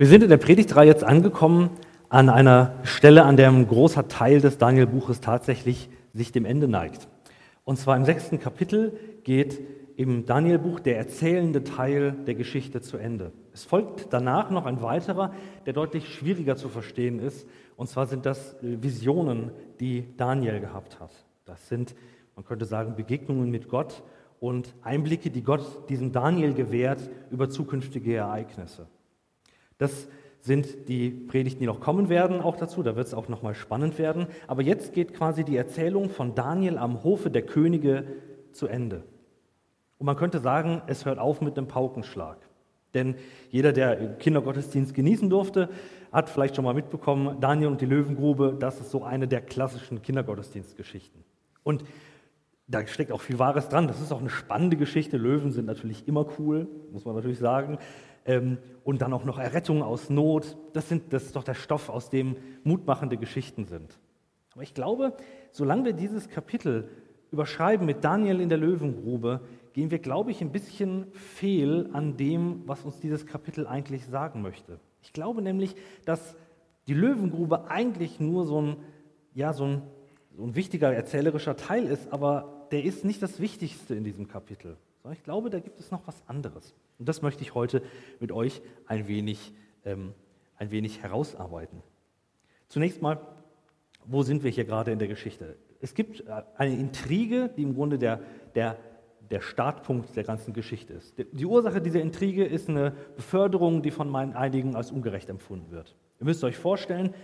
Wir sind in der Predigtreihe jetzt angekommen an einer Stelle, an der ein großer Teil des Daniel-Buches tatsächlich sich dem Ende neigt. Und zwar im sechsten Kapitel geht im Daniel-Buch der erzählende Teil der Geschichte zu Ende. Es folgt danach noch ein weiterer, der deutlich schwieriger zu verstehen ist. Und zwar sind das Visionen, die Daniel gehabt hat. Das sind, man könnte sagen, Begegnungen mit Gott und Einblicke, die Gott diesem Daniel gewährt über zukünftige Ereignisse. Das sind die Predigten, die noch kommen werden, auch dazu. Da wird es auch nochmal spannend werden. Aber jetzt geht quasi die Erzählung von Daniel am Hofe der Könige zu Ende. Und man könnte sagen, es hört auf mit einem Paukenschlag. Denn jeder, der Kindergottesdienst genießen durfte, hat vielleicht schon mal mitbekommen, Daniel und die Löwengrube, das ist so eine der klassischen Kindergottesdienstgeschichten. Und da steckt auch viel Wahres dran. Das ist auch eine spannende Geschichte. Löwen sind natürlich immer cool, muss man natürlich sagen und dann auch noch Errettung aus Not. Das, sind, das ist doch der Stoff, aus dem mutmachende Geschichten sind. Aber ich glaube, solange wir dieses Kapitel überschreiben mit Daniel in der Löwengrube, gehen wir, glaube ich, ein bisschen fehl an dem, was uns dieses Kapitel eigentlich sagen möchte. Ich glaube nämlich, dass die Löwengrube eigentlich nur so ein, ja, so ein, so ein wichtiger erzählerischer Teil ist, aber der ist nicht das Wichtigste in diesem Kapitel. Ich glaube, da gibt es noch was anderes. Und das möchte ich heute mit euch ein wenig, ähm, ein wenig herausarbeiten. Zunächst mal, wo sind wir hier gerade in der Geschichte? Es gibt äh, eine Intrige, die im Grunde der, der, der Startpunkt der ganzen Geschichte ist. Die Ursache dieser Intrige ist eine Beförderung, die von meinen einigen als ungerecht empfunden wird. Ihr müsst euch vorstellen,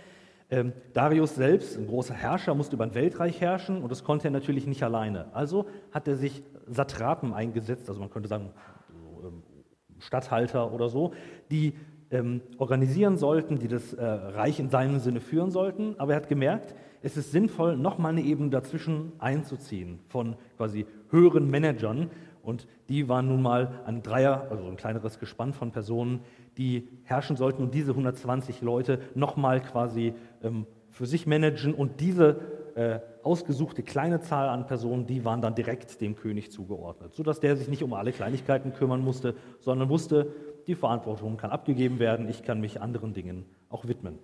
ähm, Darius selbst, ein großer Herrscher, musste über ein Weltreich herrschen und das konnte er natürlich nicht alleine. Also hat er sich Satrapen eingesetzt, also man könnte sagen Statthalter oder so, die ähm, organisieren sollten, die das äh, Reich in seinem Sinne führen sollten. Aber er hat gemerkt, es ist sinnvoll, nochmal eine Ebene dazwischen einzuziehen von quasi höheren Managern. Und die waren nun mal ein Dreier, also ein kleineres Gespann von Personen, die herrschen sollten und diese 120 Leute nochmal quasi ähm, für sich managen. Und diese äh, ausgesuchte kleine Zahl an Personen, die waren dann direkt dem König zugeordnet, sodass der sich nicht um alle Kleinigkeiten kümmern musste, sondern wusste, die Verantwortung kann abgegeben werden, ich kann mich anderen Dingen auch widmen.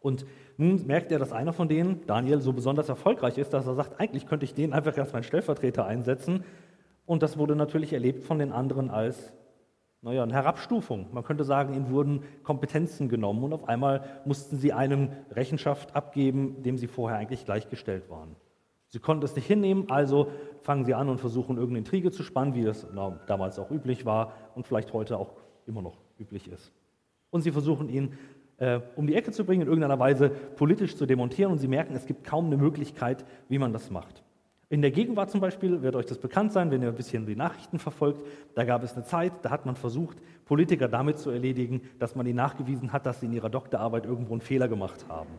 Und nun merkt er, dass einer von denen, Daniel, so besonders erfolgreich ist, dass er sagt, eigentlich könnte ich den einfach als meinen Stellvertreter einsetzen. Und das wurde natürlich erlebt von den anderen als naja, eine Herabstufung. Man könnte sagen, ihnen wurden Kompetenzen genommen und auf einmal mussten sie einem Rechenschaft abgeben, dem sie vorher eigentlich gleichgestellt waren. Sie konnten es nicht hinnehmen, also fangen sie an und versuchen irgendeine Intrige zu spannen, wie das damals auch üblich war und vielleicht heute auch immer noch üblich ist. Und sie versuchen ihn äh, um die Ecke zu bringen, in irgendeiner Weise politisch zu demontieren und sie merken, es gibt kaum eine Möglichkeit, wie man das macht. In der Gegenwart zum Beispiel wird euch das bekannt sein, wenn ihr ein bisschen die Nachrichten verfolgt. Da gab es eine Zeit, da hat man versucht, Politiker damit zu erledigen, dass man ihnen nachgewiesen hat, dass sie in ihrer Doktorarbeit irgendwo einen Fehler gemacht haben.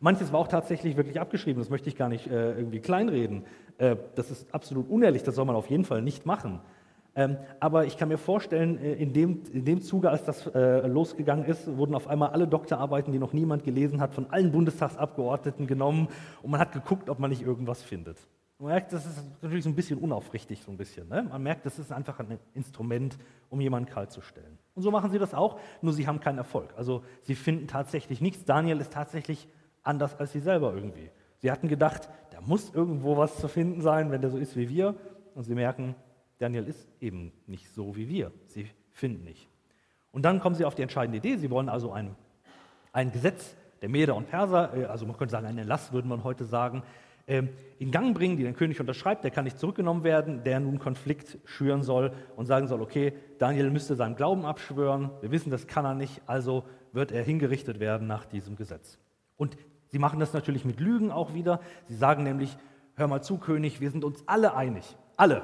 Manches war auch tatsächlich wirklich abgeschrieben, das möchte ich gar nicht äh, irgendwie kleinreden. Äh, das ist absolut unehrlich, das soll man auf jeden Fall nicht machen. Ähm, aber ich kann mir vorstellen, äh, in, dem, in dem Zuge, als das äh, losgegangen ist, wurden auf einmal alle Doktorarbeiten, die noch niemand gelesen hat, von allen Bundestagsabgeordneten genommen und man hat geguckt, ob man nicht irgendwas findet. Man merkt, das ist natürlich so ein bisschen unaufrichtig, so ein bisschen. Ne? Man merkt, das ist einfach ein Instrument, um jemanden kalt zu stellen. Und so machen sie das auch, nur sie haben keinen Erfolg. Also sie finden tatsächlich nichts. Daniel ist tatsächlich anders als sie selber irgendwie. Sie hatten gedacht, da muss irgendwo was zu finden sein, wenn der so ist wie wir. Und sie merken, Daniel ist eben nicht so wie wir. Sie finden nicht. Und dann kommen sie auf die entscheidende Idee. Sie wollen also ein, ein Gesetz der Meder und Perser, äh, also man könnte sagen, ein Erlass würde man heute sagen, in Gang bringen, die der König unterschreibt, der kann nicht zurückgenommen werden, der nun Konflikt schüren soll und sagen soll, okay, Daniel müsste seinen Glauben abschwören, wir wissen, das kann er nicht, also wird er hingerichtet werden nach diesem Gesetz. Und sie machen das natürlich mit Lügen auch wieder. Sie sagen nämlich, hör mal zu, König, wir sind uns alle einig, alle,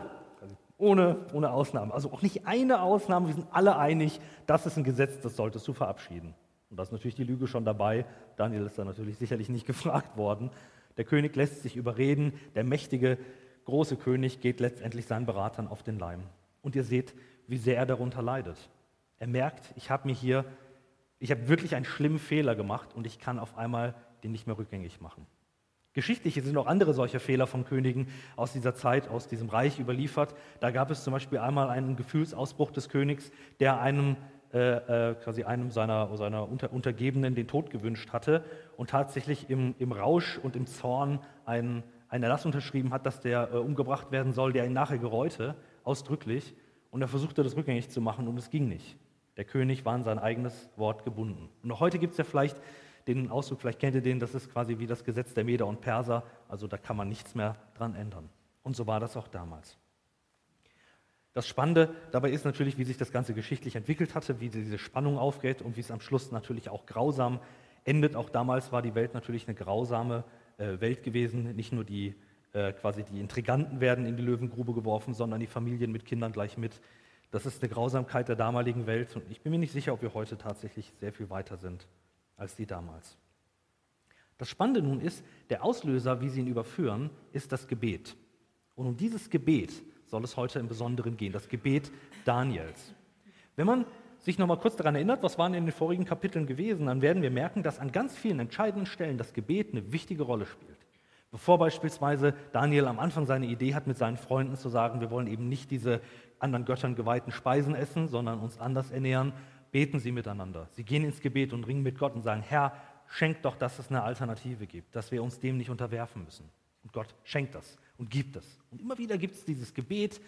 ohne, ohne Ausnahme, also auch nicht eine Ausnahme, wir sind alle einig, das ist ein Gesetz, das solltest du verabschieden. Und da ist natürlich die Lüge schon dabei. Daniel ist da natürlich sicherlich nicht gefragt worden. Der König lässt sich überreden, der mächtige, große König geht letztendlich seinen Beratern auf den Leim. Und ihr seht, wie sehr er darunter leidet. Er merkt, ich habe mir hier, ich habe wirklich einen schlimmen Fehler gemacht und ich kann auf einmal den nicht mehr rückgängig machen. Geschichtlich sind auch andere solche Fehler von Königen aus dieser Zeit, aus diesem Reich überliefert. Da gab es zum Beispiel einmal einen Gefühlsausbruch des Königs, der einem äh, äh, quasi einem seiner, seiner Unter Untergebenen den Tod gewünscht hatte und tatsächlich im, im Rausch und im Zorn einen, einen Erlass unterschrieben hat, dass der äh, umgebracht werden soll, der ihn nachher gereute, ausdrücklich. Und er versuchte das rückgängig zu machen und es ging nicht. Der König war an sein eigenes Wort gebunden. Und auch heute gibt es ja vielleicht den Ausdruck, vielleicht kennt ihr den, das ist quasi wie das Gesetz der Meder und Perser, also da kann man nichts mehr dran ändern. Und so war das auch damals. Das Spannende dabei ist natürlich, wie sich das Ganze geschichtlich entwickelt hatte, wie diese Spannung aufgeht und wie es am Schluss natürlich auch grausam endet. Auch damals war die Welt natürlich eine grausame äh, Welt gewesen. Nicht nur die äh, quasi die Intriganten werden in die Löwengrube geworfen, sondern die Familien mit Kindern gleich mit. Das ist eine Grausamkeit der damaligen Welt und ich bin mir nicht sicher, ob wir heute tatsächlich sehr viel weiter sind als die damals. Das Spannende nun ist, der Auslöser, wie sie ihn überführen, ist das Gebet. Und um dieses Gebet soll es heute im Besonderen gehen, das Gebet Daniels. Wenn man sich noch mal kurz daran erinnert, was waren in den vorigen Kapiteln gewesen, dann werden wir merken, dass an ganz vielen entscheidenden Stellen das Gebet eine wichtige Rolle spielt. Bevor beispielsweise Daniel am Anfang seine Idee hat, mit seinen Freunden zu sagen, wir wollen eben nicht diese anderen Göttern geweihten Speisen essen, sondern uns anders ernähren, beten sie miteinander. Sie gehen ins Gebet und ringen mit Gott und sagen, Herr, schenk doch, dass es eine Alternative gibt, dass wir uns dem nicht unterwerfen müssen. Und Gott schenkt das und gibt es. Und immer wieder gibt es dieses Gebet,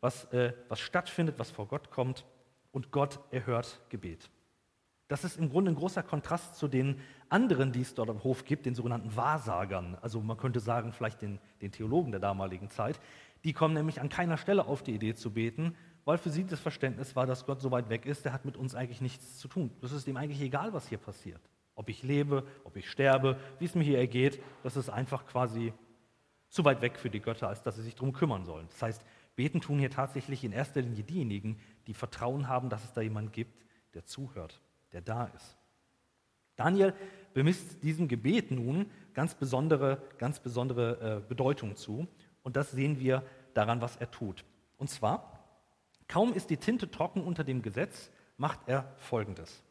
was, äh, was stattfindet, was vor Gott kommt. Und Gott erhört Gebet. Das ist im Grunde ein großer Kontrast zu den anderen, die es dort am Hof gibt, den sogenannten Wahrsagern. Also man könnte sagen, vielleicht den, den Theologen der damaligen Zeit. Die kommen nämlich an keiner Stelle auf die Idee zu beten, weil für sie das Verständnis war, dass Gott so weit weg ist, der hat mit uns eigentlich nichts zu tun. Das ist ihm eigentlich egal, was hier passiert. Ob ich lebe, ob ich sterbe, wie es mir hier ergeht, das ist einfach quasi zu weit weg für die Götter, als dass sie sich darum kümmern sollen. Das heißt, beten tun hier tatsächlich in erster Linie diejenigen, die Vertrauen haben, dass es da jemand gibt, der zuhört, der da ist. Daniel bemisst diesem Gebet nun ganz besondere, ganz besondere äh, Bedeutung zu. Und das sehen wir daran, was er tut. Und zwar, kaum ist die Tinte trocken unter dem Gesetz, macht er Folgendes.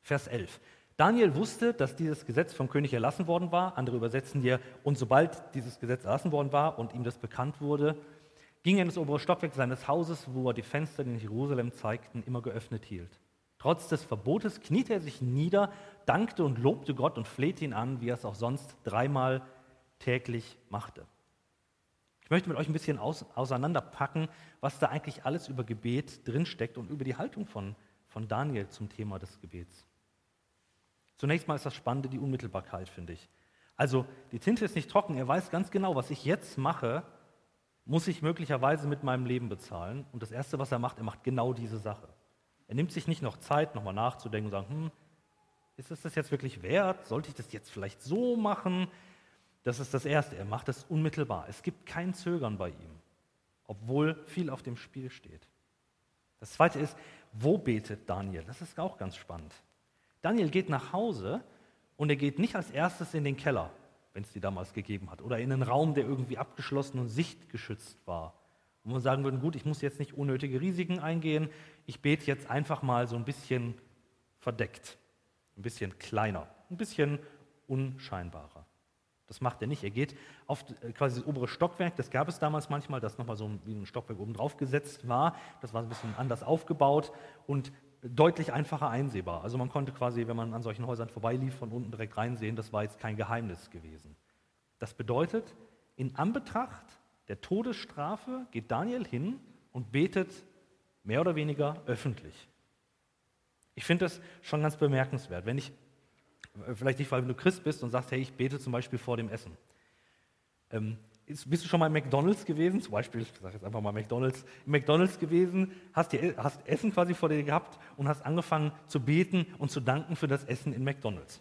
Vers 11. Daniel wusste, dass dieses Gesetz vom König erlassen worden war. Andere übersetzen hier, und sobald dieses Gesetz erlassen worden war und ihm das bekannt wurde, ging er in das obere Stockwerk seines Hauses, wo er die Fenster, die in Jerusalem zeigten, immer geöffnet hielt. Trotz des Verbotes kniete er sich nieder, dankte und lobte Gott und flehte ihn an, wie er es auch sonst dreimal täglich machte. Ich möchte mit euch ein bisschen aus, auseinanderpacken, was da eigentlich alles über Gebet drinsteckt und über die Haltung von, von Daniel zum Thema des Gebets. Zunächst mal ist das Spannende die Unmittelbarkeit, finde ich. Also die Tinte ist nicht trocken, er weiß ganz genau, was ich jetzt mache, muss ich möglicherweise mit meinem Leben bezahlen. Und das Erste, was er macht, er macht genau diese Sache. Er nimmt sich nicht noch Zeit, nochmal nachzudenken und sagen, hm, ist es das jetzt wirklich wert? Sollte ich das jetzt vielleicht so machen? Das ist das Erste. Er macht es unmittelbar. Es gibt kein Zögern bei ihm, obwohl viel auf dem Spiel steht. Das Zweite ist, wo betet Daniel? Das ist auch ganz spannend. Daniel geht nach Hause und er geht nicht als erstes in den Keller, wenn es die damals gegeben hat, oder in einen Raum, der irgendwie abgeschlossen und sichtgeschützt war. Wo man sagen würde, gut, ich muss jetzt nicht unnötige Risiken eingehen, ich bete jetzt einfach mal so ein bisschen verdeckt, ein bisschen kleiner, ein bisschen unscheinbarer. Das macht er nicht. Er geht auf äh, quasi das obere Stockwerk, das gab es damals manchmal, das nochmal so wie ein Stockwerk oben drauf gesetzt war. Das war ein bisschen anders aufgebaut und deutlich einfacher einsehbar. Also man konnte quasi, wenn man an solchen Häusern vorbeilief, von unten direkt reinsehen, das war jetzt kein Geheimnis gewesen. Das bedeutet, in Anbetracht der Todesstrafe geht Daniel hin und betet mehr oder weniger öffentlich. Ich finde das schon ganz bemerkenswert. Wenn ich, vielleicht nicht, weil du Christ bist und sagst, hey, ich bete zum Beispiel vor dem Essen. Ähm, bist du schon mal im McDonalds gewesen? Zum Beispiel, ich sage jetzt einfach mal McDonalds, im McDonalds gewesen, hast, dir, hast Essen quasi vor dir gehabt und hast angefangen zu beten und zu danken für das Essen in McDonalds.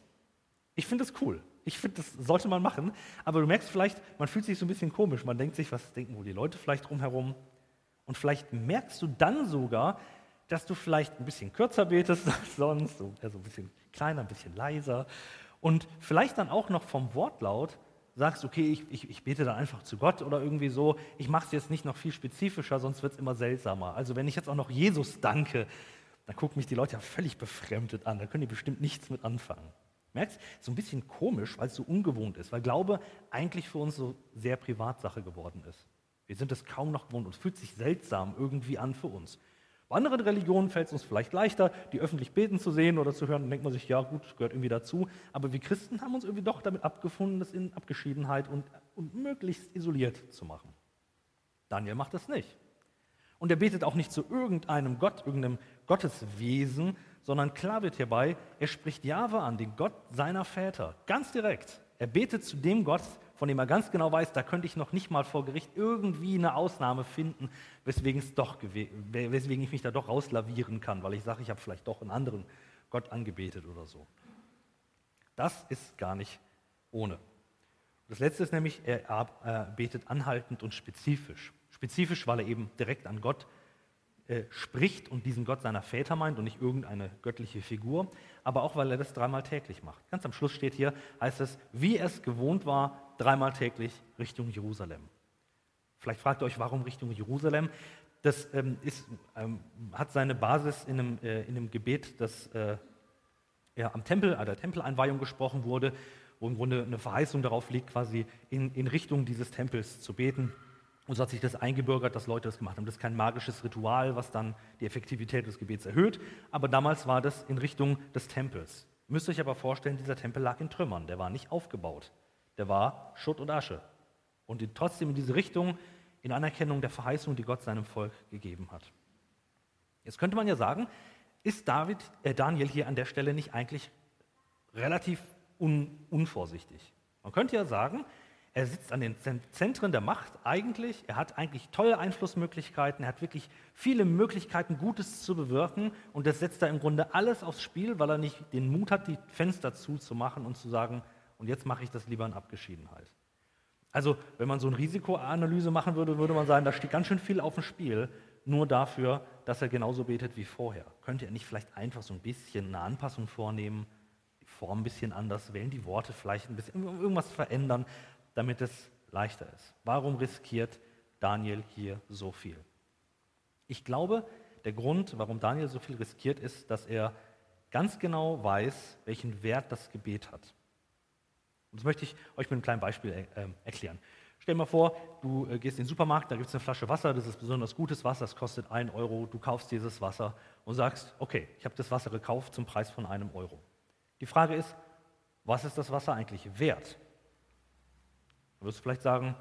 Ich finde das cool. Ich finde, das sollte man machen. Aber du merkst vielleicht, man fühlt sich so ein bisschen komisch. Man denkt sich, was denken wohl die Leute vielleicht drumherum? Und vielleicht merkst du dann sogar, dass du vielleicht ein bisschen kürzer betest als sonst, so, also ein bisschen kleiner, ein bisschen leiser. Und vielleicht dann auch noch vom Wortlaut sagst, okay, ich, ich, ich bete dann einfach zu Gott oder irgendwie so, ich mache es jetzt nicht noch viel spezifischer, sonst wird es immer seltsamer. Also wenn ich jetzt auch noch Jesus danke, dann gucken mich die Leute ja völlig befremdet an, da können die bestimmt nichts mit anfangen. Merkst, so ein bisschen komisch, weil es so ungewohnt ist, weil Glaube eigentlich für uns so sehr Privatsache geworden ist. Wir sind es kaum noch gewohnt und fühlt sich seltsam irgendwie an für uns. Bei anderen Religionen fällt es uns vielleicht leichter, die öffentlich beten zu sehen oder zu hören. Dann denkt man sich, ja gut, gehört irgendwie dazu. Aber wir Christen haben uns irgendwie doch damit abgefunden, das in Abgeschiedenheit und, und möglichst isoliert zu machen. Daniel macht das nicht. Und er betet auch nicht zu irgendeinem Gott, irgendeinem Gotteswesen, sondern klar wird hierbei, er spricht Jahwe an, den Gott seiner Väter, ganz direkt. Er betet zu dem Gott, von dem er ganz genau weiß, da könnte ich noch nicht mal vor Gericht irgendwie eine Ausnahme finden, weswegen, es doch, weswegen ich mich da doch rauslavieren kann, weil ich sage, ich habe vielleicht doch einen anderen Gott angebetet oder so. Das ist gar nicht ohne. Das letzte ist nämlich, er betet anhaltend und spezifisch. Spezifisch, weil er eben direkt an Gott äh, spricht und diesen Gott seiner Väter meint und nicht irgendeine göttliche Figur, aber auch weil er das dreimal täglich macht. Ganz am Schluss steht hier, heißt es, wie es gewohnt war, dreimal täglich Richtung Jerusalem. Vielleicht fragt ihr euch, warum Richtung Jerusalem? Das ähm, ist, ähm, hat seine Basis in einem, äh, in einem Gebet, das äh, ja, am Tempel, an der Tempeleinweihung gesprochen wurde, wo im Grunde eine Verheißung darauf liegt, quasi in, in Richtung dieses Tempels zu beten. Und so hat sich das eingebürgert, dass Leute das gemacht haben. Das ist kein magisches Ritual, was dann die Effektivität des Gebets erhöht, aber damals war das in Richtung des Tempels. Müsst ihr euch aber vorstellen, dieser Tempel lag in Trümmern, der war nicht aufgebaut, der war Schutt und Asche. Und trotzdem in diese Richtung, in Anerkennung der Verheißung, die Gott seinem Volk gegeben hat. Jetzt könnte man ja sagen, ist David, äh Daniel hier an der Stelle nicht eigentlich relativ un, unvorsichtig? Man könnte ja sagen, er sitzt an den Zentren der Macht eigentlich. Er hat eigentlich tolle Einflussmöglichkeiten. Er hat wirklich viele Möglichkeiten, Gutes zu bewirken. Und das setzt er im Grunde alles aufs Spiel, weil er nicht den Mut hat, die Fenster zuzumachen und zu sagen, und jetzt mache ich das lieber in Abgeschiedenheit. Also, wenn man so eine Risikoanalyse machen würde, würde man sagen, da steht ganz schön viel auf dem Spiel, nur dafür, dass er genauso betet wie vorher. Könnte er nicht vielleicht einfach so ein bisschen eine Anpassung vornehmen, die Form ein bisschen anders wählen, die Worte vielleicht ein bisschen irgendwas verändern, damit es leichter ist. Warum riskiert Daniel hier so viel? Ich glaube, der Grund, warum Daniel so viel riskiert, ist, dass er ganz genau weiß, welchen Wert das Gebet hat. Und das möchte ich euch mit einem kleinen Beispiel äh, erklären. Stell dir mal vor, du äh, gehst in den Supermarkt, da gibt es eine Flasche Wasser, das ist besonders gutes Wasser, das kostet 1 Euro, du kaufst dieses Wasser und sagst, okay, ich habe das Wasser gekauft zum Preis von einem Euro. Die Frage ist, was ist das Wasser eigentlich wert? Du wirst vielleicht sagen,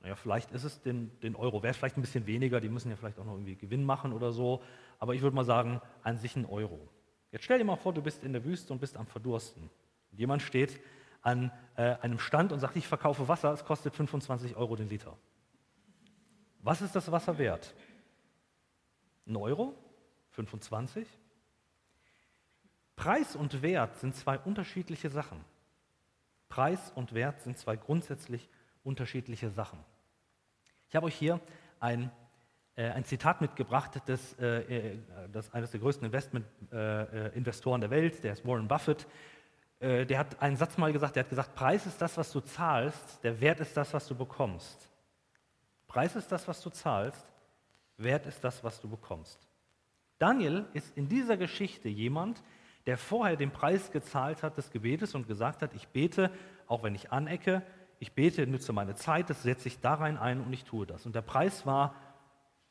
naja, vielleicht ist es den, den Euro wert, vielleicht ein bisschen weniger, die müssen ja vielleicht auch noch irgendwie Gewinn machen oder so, aber ich würde mal sagen, an sich ein Euro. Jetzt stell dir mal vor, du bist in der Wüste und bist am Verdursten. Und jemand steht an äh, einem Stand und sagt, ich verkaufe Wasser, es kostet 25 Euro den Liter. Was ist das Wasser wert? Ein Euro? 25? Preis und Wert sind zwei unterschiedliche Sachen. Preis und Wert sind zwei grundsätzlich unterschiedliche Sachen. Ich habe euch hier ein, äh, ein Zitat mitgebracht des, äh, äh des, eines der größten Investment-Investoren äh, der Welt, der ist Warren Buffett. Äh, der hat einen Satz mal gesagt, der hat gesagt, Preis ist das, was du zahlst, der Wert ist das, was du bekommst. Preis ist das, was du zahlst, Wert ist das, was du bekommst. Daniel ist in dieser Geschichte jemand, der vorher den Preis gezahlt hat des Gebetes und gesagt hat, ich bete, auch wenn ich anecke, ich bete, nütze meine Zeit, das setze ich da rein ein und ich tue das. Und der Preis war,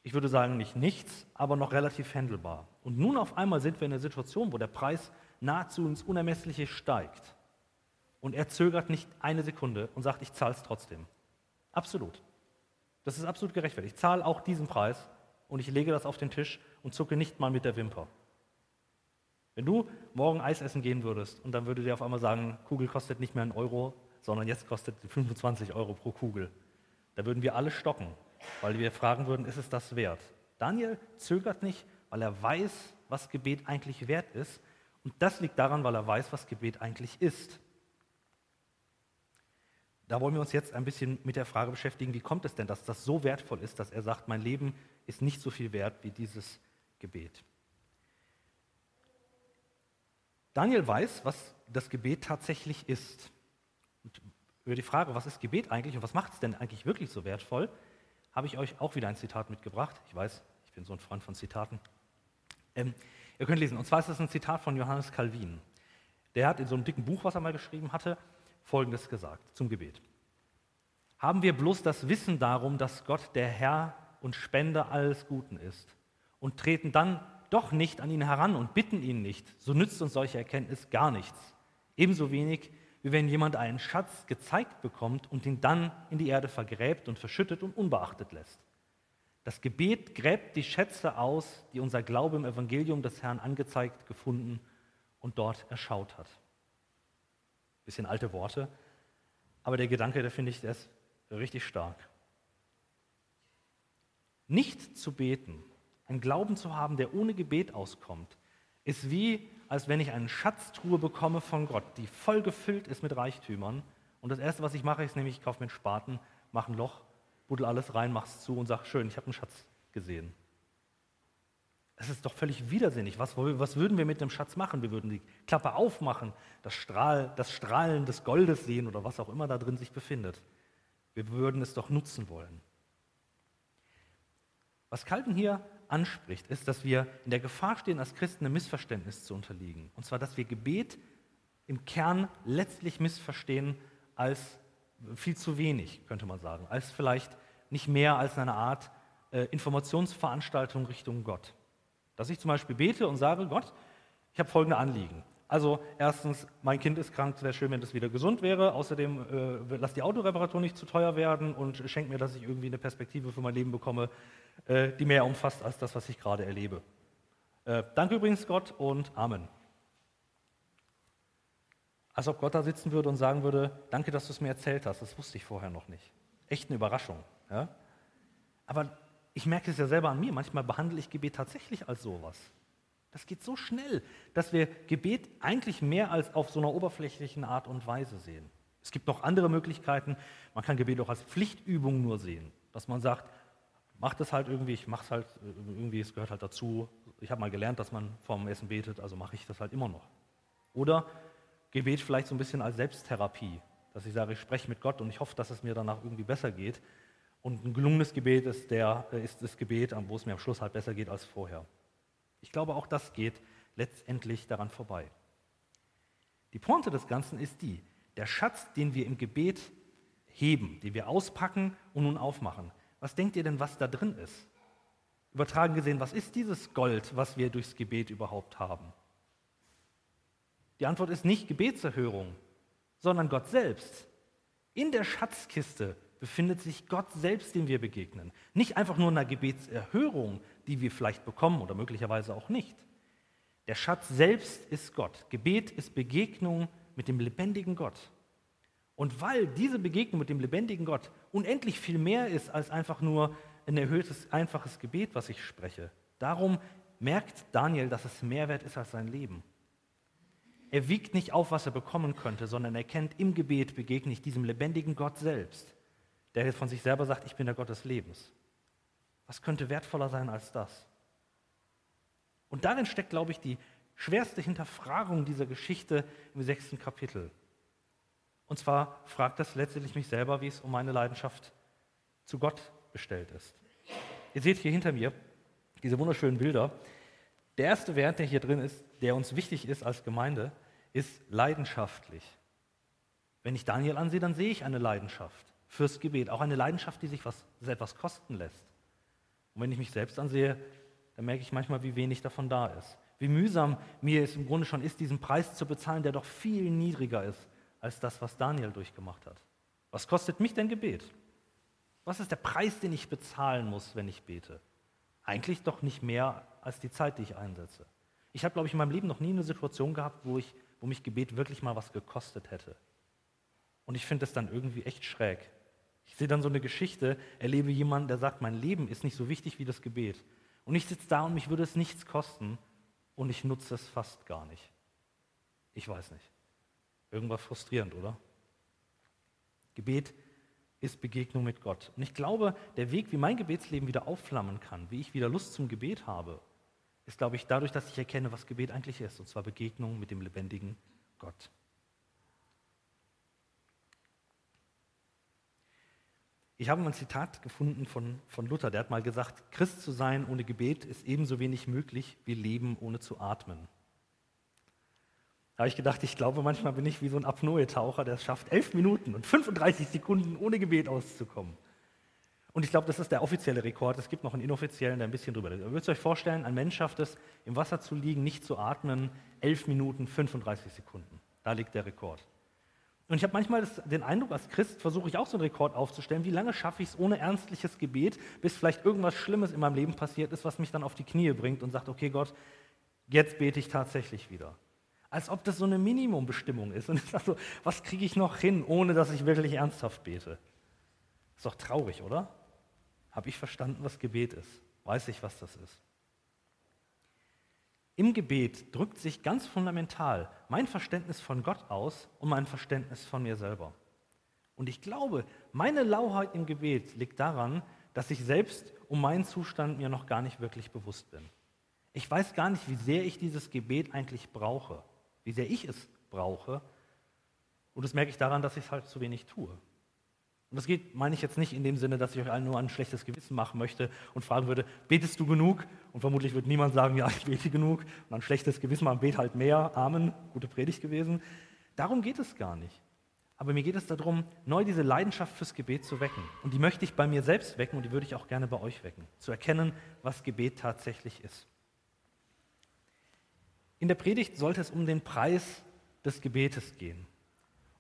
ich würde sagen, nicht nichts, aber noch relativ handelbar. Und nun auf einmal sind wir in einer Situation, wo der Preis nahezu ins Unermessliche steigt. Und er zögert nicht eine Sekunde und sagt, ich zahle es trotzdem. Absolut. Das ist absolut gerechtfertigt. Ich zahle auch diesen Preis und ich lege das auf den Tisch und zucke nicht mal mit der Wimper. Wenn du morgen Eis essen gehen würdest und dann würde dir auf einmal sagen, Kugel kostet nicht mehr einen Euro, sondern jetzt kostet 25 Euro pro Kugel. Da würden wir alle stocken, weil wir fragen würden, ist es das wert? Daniel zögert nicht, weil er weiß, was Gebet eigentlich wert ist. Und das liegt daran, weil er weiß, was Gebet eigentlich ist. Da wollen wir uns jetzt ein bisschen mit der Frage beschäftigen, wie kommt es denn, dass das so wertvoll ist, dass er sagt, mein Leben ist nicht so viel wert wie dieses Gebet. Daniel weiß, was das Gebet tatsächlich ist. Und über die Frage, was ist Gebet eigentlich und was macht es denn eigentlich wirklich so wertvoll, habe ich euch auch wieder ein Zitat mitgebracht. Ich weiß, ich bin so ein Freund von Zitaten. Ähm, ihr könnt lesen, und zwar ist das ein Zitat von Johannes Calvin. Der hat in so einem dicken Buch, was er mal geschrieben hatte, Folgendes gesagt zum Gebet. Haben wir bloß das Wissen darum, dass Gott der Herr und Spender alles Guten ist und treten dann doch nicht an ihn heran und bitten ihn nicht, so nützt uns solche Erkenntnis gar nichts. Ebenso wenig, wie wenn jemand einen Schatz gezeigt bekommt und ihn dann in die Erde vergräbt und verschüttet und unbeachtet lässt. Das Gebet gräbt die Schätze aus, die unser Glaube im Evangelium des Herrn angezeigt, gefunden und dort erschaut hat. Bisschen alte Worte, aber der Gedanke, der finde ich, der ist richtig stark. Nicht zu beten, einen Glauben zu haben, der ohne Gebet auskommt, ist wie, als wenn ich eine Schatztruhe bekomme von Gott, die voll gefüllt ist mit Reichtümern. Und das Erste, was ich mache, ist nämlich, ich kaufe mir einen Spaten, mache ein Loch, buddel alles rein, mache es zu und sage, schön, ich habe einen Schatz gesehen. Es ist doch völlig widersinnig. Was, was, würden wir mit dem Schatz machen? Wir würden die Klappe aufmachen, das, Strahl, das Strahlen des Goldes sehen oder was auch immer da drin sich befindet. Wir würden es doch nutzen wollen. Was Calvin hier anspricht, ist, dass wir in der Gefahr stehen, als Christen einem Missverständnis zu unterliegen. Und zwar, dass wir Gebet im Kern letztlich missverstehen als viel zu wenig, könnte man sagen, als vielleicht nicht mehr als eine Art äh, Informationsveranstaltung Richtung Gott. Dass ich zum Beispiel bete und sage, Gott, ich habe folgende Anliegen. Also erstens, mein Kind ist krank, es wäre schön, wenn es wieder gesund wäre. Außerdem äh, lass die Autoreparatur nicht zu teuer werden und schenk mir, dass ich irgendwie eine Perspektive für mein Leben bekomme, äh, die mehr umfasst als das, was ich gerade erlebe. Äh, danke übrigens Gott und Amen. Als ob Gott da sitzen würde und sagen würde, danke, dass du es mir erzählt hast, das wusste ich vorher noch nicht. Echt eine Überraschung. Ja? Aber ich merke es ja selber an mir, manchmal behandle ich Gebet tatsächlich als sowas. Das geht so schnell, dass wir Gebet eigentlich mehr als auf so einer oberflächlichen Art und Weise sehen. Es gibt noch andere Möglichkeiten. Man kann Gebet auch als Pflichtübung nur sehen, dass man sagt, mach das halt irgendwie, ich mache es halt irgendwie, es gehört halt dazu. Ich habe mal gelernt, dass man vorm Essen betet, also mache ich das halt immer noch. Oder Gebet vielleicht so ein bisschen als Selbsttherapie, dass ich sage, ich spreche mit Gott und ich hoffe, dass es mir danach irgendwie besser geht. Und ein gelungenes Gebet ist, der, ist das Gebet, wo es mir am Schluss halt besser geht als vorher. Ich glaube, auch das geht letztendlich daran vorbei. Die Pointe des Ganzen ist die, der Schatz, den wir im Gebet heben, den wir auspacken und nun aufmachen. Was denkt ihr denn, was da drin ist? Übertragen gesehen, was ist dieses Gold, was wir durchs Gebet überhaupt haben? Die Antwort ist nicht Gebetserhörung, sondern Gott selbst. In der Schatzkiste befindet sich Gott selbst, dem wir begegnen. Nicht einfach nur eine Gebetserhörung, die wir vielleicht bekommen oder möglicherweise auch nicht. Der Schatz selbst ist Gott. Gebet ist Begegnung mit dem lebendigen Gott. Und weil diese Begegnung mit dem lebendigen Gott unendlich viel mehr ist als einfach nur ein erhöhtes, einfaches Gebet, was ich spreche, darum merkt Daniel, dass es mehr wert ist als sein Leben. Er wiegt nicht auf, was er bekommen könnte, sondern er kennt im Gebet begegne ich diesem lebendigen Gott selbst, der von sich selber sagt, ich bin der Gott des Lebens. Was könnte wertvoller sein als das? Und darin steckt, glaube ich, die schwerste Hinterfragung dieser Geschichte im sechsten Kapitel. Und zwar fragt das letztendlich mich selber, wie es um meine Leidenschaft zu Gott bestellt ist. Ihr seht hier hinter mir diese wunderschönen Bilder. Der erste Wert, der hier drin ist, der uns wichtig ist als Gemeinde, ist leidenschaftlich. Wenn ich Daniel ansehe, dann sehe ich eine Leidenschaft fürs Gebet, auch eine Leidenschaft, die sich was, etwas kosten lässt. Und wenn ich mich selbst ansehe, dann merke ich manchmal, wie wenig davon da ist. Wie mühsam mir es im Grunde schon ist, diesen Preis zu bezahlen, der doch viel niedriger ist als das, was Daniel durchgemacht hat. Was kostet mich denn Gebet? Was ist der Preis, den ich bezahlen muss, wenn ich bete? Eigentlich doch nicht mehr als die Zeit, die ich einsetze. Ich habe, glaube ich, in meinem Leben noch nie eine Situation gehabt, wo, ich, wo mich Gebet wirklich mal was gekostet hätte. Und ich finde das dann irgendwie echt schräg. Ich sehe dann so eine Geschichte, erlebe jemanden, der sagt, mein Leben ist nicht so wichtig wie das Gebet. Und ich sitze da und mich würde es nichts kosten und ich nutze es fast gar nicht. Ich weiß nicht. Irgendwas frustrierend, oder? Gebet ist Begegnung mit Gott. Und ich glaube, der Weg, wie mein Gebetsleben wieder aufflammen kann, wie ich wieder Lust zum Gebet habe, ist, glaube ich, dadurch, dass ich erkenne, was Gebet eigentlich ist, und zwar Begegnung mit dem lebendigen Gott. Ich habe ein Zitat gefunden von, von Luther, der hat mal gesagt, Christ zu sein ohne Gebet ist ebenso wenig möglich wie Leben ohne zu atmen. Da habe ich gedacht, ich glaube, manchmal bin ich wie so ein Apnoe-Taucher, der es schafft, elf Minuten und 35 Sekunden ohne Gebet auszukommen. Und ich glaube, das ist der offizielle Rekord. Es gibt noch einen inoffiziellen, der ein bisschen drüber. Ihr würdet euch vorstellen, ein Mensch schafft es, im Wasser zu liegen, nicht zu atmen, 11 Minuten 35 Sekunden. Da liegt der Rekord. Und ich habe manchmal das, den Eindruck, als Christ versuche ich auch so einen Rekord aufzustellen. Wie lange schaffe ich es ohne ernstliches Gebet, bis vielleicht irgendwas Schlimmes in meinem Leben passiert ist, was mich dann auf die Knie bringt und sagt, okay Gott, jetzt bete ich tatsächlich wieder. Als ob das so eine Minimumbestimmung ist. Und ich sage so, was kriege ich noch hin, ohne dass ich wirklich ernsthaft bete? Ist doch traurig, oder? Habe ich verstanden, was Gebet ist? Weiß ich, was das ist? Im Gebet drückt sich ganz fundamental mein Verständnis von Gott aus und mein Verständnis von mir selber. Und ich glaube, meine Lauheit im Gebet liegt daran, dass ich selbst um meinen Zustand mir noch gar nicht wirklich bewusst bin. Ich weiß gar nicht, wie sehr ich dieses Gebet eigentlich brauche, wie sehr ich es brauche. Und das merke ich daran, dass ich es halt zu wenig tue. Und das geht, meine ich jetzt nicht in dem Sinne, dass ich euch allen nur ein schlechtes Gewissen machen möchte und fragen würde, betest du genug? Und vermutlich wird niemand sagen, ja, ich bete genug. Und ein schlechtes Gewissen machen, bet halt mehr. Amen. Gute Predigt gewesen. Darum geht es gar nicht. Aber mir geht es darum, neu diese Leidenschaft fürs Gebet zu wecken. Und die möchte ich bei mir selbst wecken und die würde ich auch gerne bei euch wecken. Zu erkennen, was Gebet tatsächlich ist. In der Predigt sollte es um den Preis des Gebetes gehen.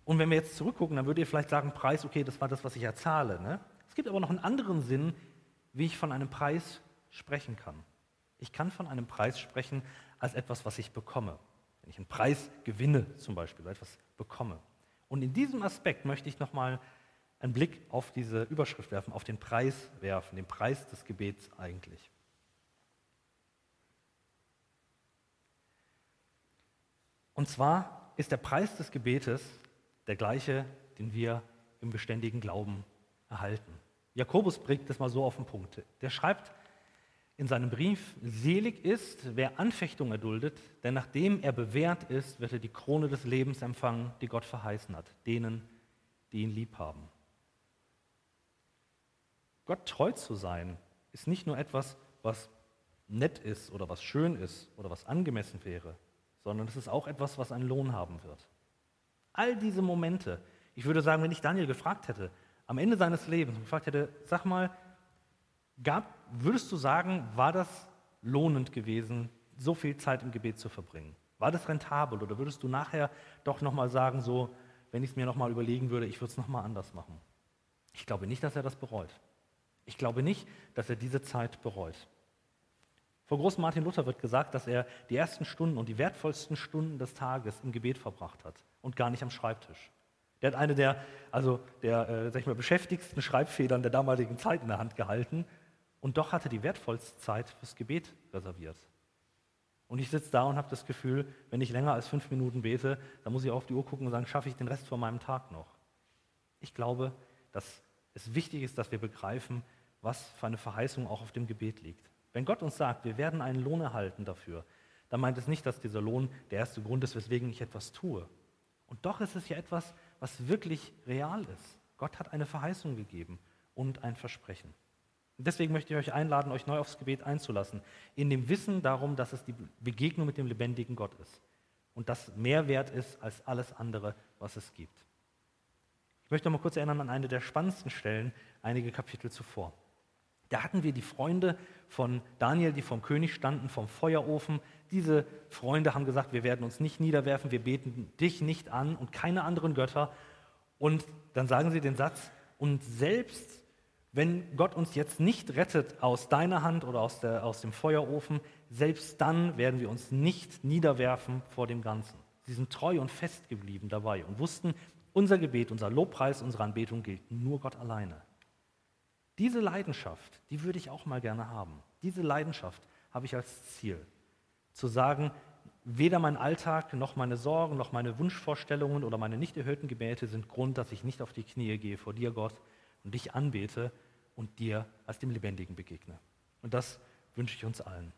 Und wenn wir jetzt zurückgucken, dann würdet ihr vielleicht sagen, Preis, okay, das war das, was ich ja zahle. Ne? Es gibt aber noch einen anderen Sinn, wie ich von einem Preis sprechen kann. Ich kann von einem Preis sprechen als etwas, was ich bekomme. Wenn ich einen Preis gewinne zum Beispiel, etwas bekomme. Und in diesem Aspekt möchte ich nochmal einen Blick auf diese Überschrift werfen, auf den Preis werfen, den Preis des Gebets eigentlich. Und zwar ist der Preis des Gebetes der gleiche, den wir im beständigen Glauben erhalten. Jakobus bringt das mal so auf den Punkt. Der schreibt in seinem Brief, selig ist, wer Anfechtung erduldet, denn nachdem er bewährt ist, wird er die Krone des Lebens empfangen, die Gott verheißen hat, denen, die ihn lieb haben. Gott treu zu sein, ist nicht nur etwas, was nett ist oder was schön ist oder was angemessen wäre, sondern es ist auch etwas, was einen Lohn haben wird. All diese Momente, ich würde sagen, wenn ich Daniel gefragt hätte, am Ende seines Lebens, gefragt hätte, sag mal, gab, würdest du sagen, war das lohnend gewesen, so viel Zeit im Gebet zu verbringen? War das rentabel oder würdest du nachher doch nochmal sagen, so, wenn ich es mir nochmal überlegen würde, ich würde es nochmal anders machen? Ich glaube nicht, dass er das bereut. Ich glaube nicht, dass er diese Zeit bereut. Vor großen Martin Luther wird gesagt, dass er die ersten Stunden und die wertvollsten Stunden des Tages im Gebet verbracht hat und gar nicht am Schreibtisch. Der hat eine der, also der äh, sag ich mal, beschäftigsten Schreibfedern der damaligen Zeit in der Hand gehalten und doch hatte die wertvollste Zeit fürs Gebet reserviert. Und ich sitze da und habe das Gefühl, wenn ich länger als fünf Minuten bete, dann muss ich auf die Uhr gucken und sagen, schaffe ich den Rest von meinem Tag noch? Ich glaube, dass es wichtig ist, dass wir begreifen, was für eine Verheißung auch auf dem Gebet liegt. Wenn Gott uns sagt, wir werden einen Lohn erhalten dafür, dann meint es nicht, dass dieser Lohn der erste Grund ist, weswegen ich etwas tue. Und doch ist es ja etwas, was wirklich real ist. Gott hat eine Verheißung gegeben und ein Versprechen. Und deswegen möchte ich euch einladen, euch neu aufs Gebet einzulassen, in dem Wissen darum, dass es die Begegnung mit dem lebendigen Gott ist und das mehr wert ist als alles andere, was es gibt. Ich möchte noch mal kurz erinnern an eine der spannendsten Stellen, einige Kapitel zuvor. Da hatten wir die Freunde von Daniel, die vom König standen, vom Feuerofen. Diese Freunde haben gesagt, wir werden uns nicht niederwerfen, wir beten dich nicht an und keine anderen Götter. Und dann sagen sie den Satz, und selbst wenn Gott uns jetzt nicht rettet aus deiner Hand oder aus, der, aus dem Feuerofen, selbst dann werden wir uns nicht niederwerfen vor dem Ganzen. Sie sind treu und fest geblieben dabei und wussten, unser Gebet, unser Lobpreis, unsere Anbetung gilt nur Gott alleine. Diese Leidenschaft, die würde ich auch mal gerne haben. Diese Leidenschaft habe ich als Ziel. Zu sagen, weder mein Alltag noch meine Sorgen noch meine Wunschvorstellungen oder meine nicht erhöhten Gebete sind Grund, dass ich nicht auf die Knie gehe vor dir, Gott, und dich anbete und dir als dem Lebendigen begegne. Und das wünsche ich uns allen.